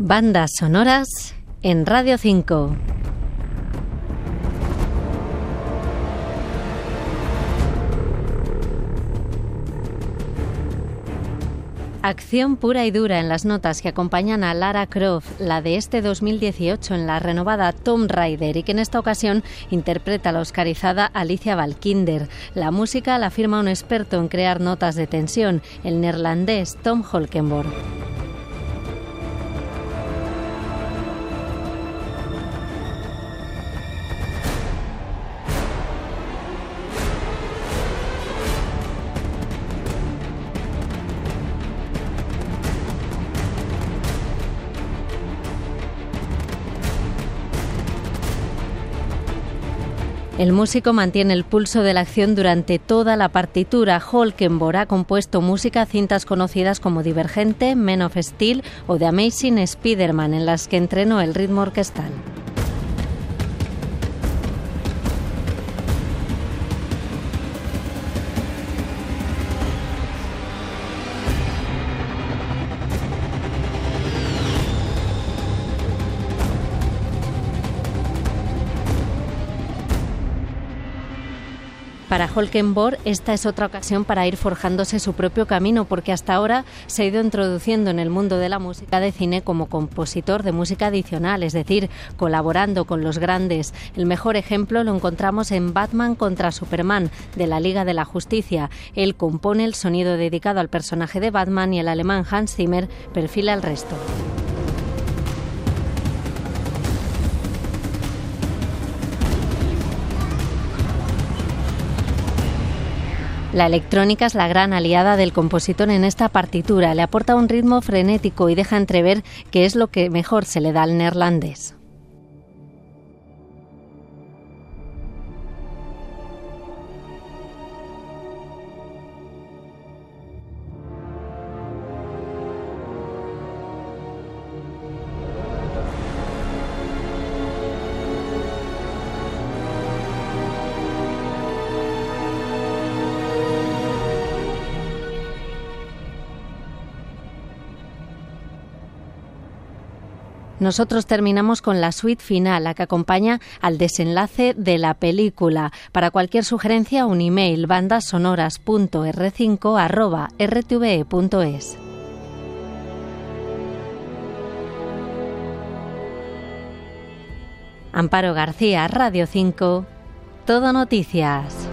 Bandas sonoras en Radio 5. Acción pura y dura en las notas que acompañan a Lara Croft, la de este 2018 en la renovada Tomb Raider y que en esta ocasión interpreta la oscarizada Alicia Valkinder. La música la firma un experto en crear notas de tensión, el neerlandés Tom Holkenborg. El músico mantiene el pulso de la acción durante toda la partitura. Holkenborg ha compuesto música a cintas conocidas como Divergente, Men of Steel o The Amazing Spider-Man, en las que entrenó el ritmo orquestal. Para Holkenborg esta es otra ocasión para ir forjándose su propio camino porque hasta ahora se ha ido introduciendo en el mundo de la música de cine como compositor de música adicional, es decir, colaborando con los grandes. El mejor ejemplo lo encontramos en Batman contra Superman de la Liga de la Justicia. Él compone el sonido dedicado al personaje de Batman y el alemán Hans Zimmer perfila el resto. La electrónica es la gran aliada del compositor en esta partitura, le aporta un ritmo frenético y deja entrever que es lo que mejor se le da al neerlandés. Nosotros terminamos con la suite final, la que acompaña al desenlace de la película. Para cualquier sugerencia, un email bandasonoras.r5@rtve.es. Amparo García, Radio 5, Todo Noticias.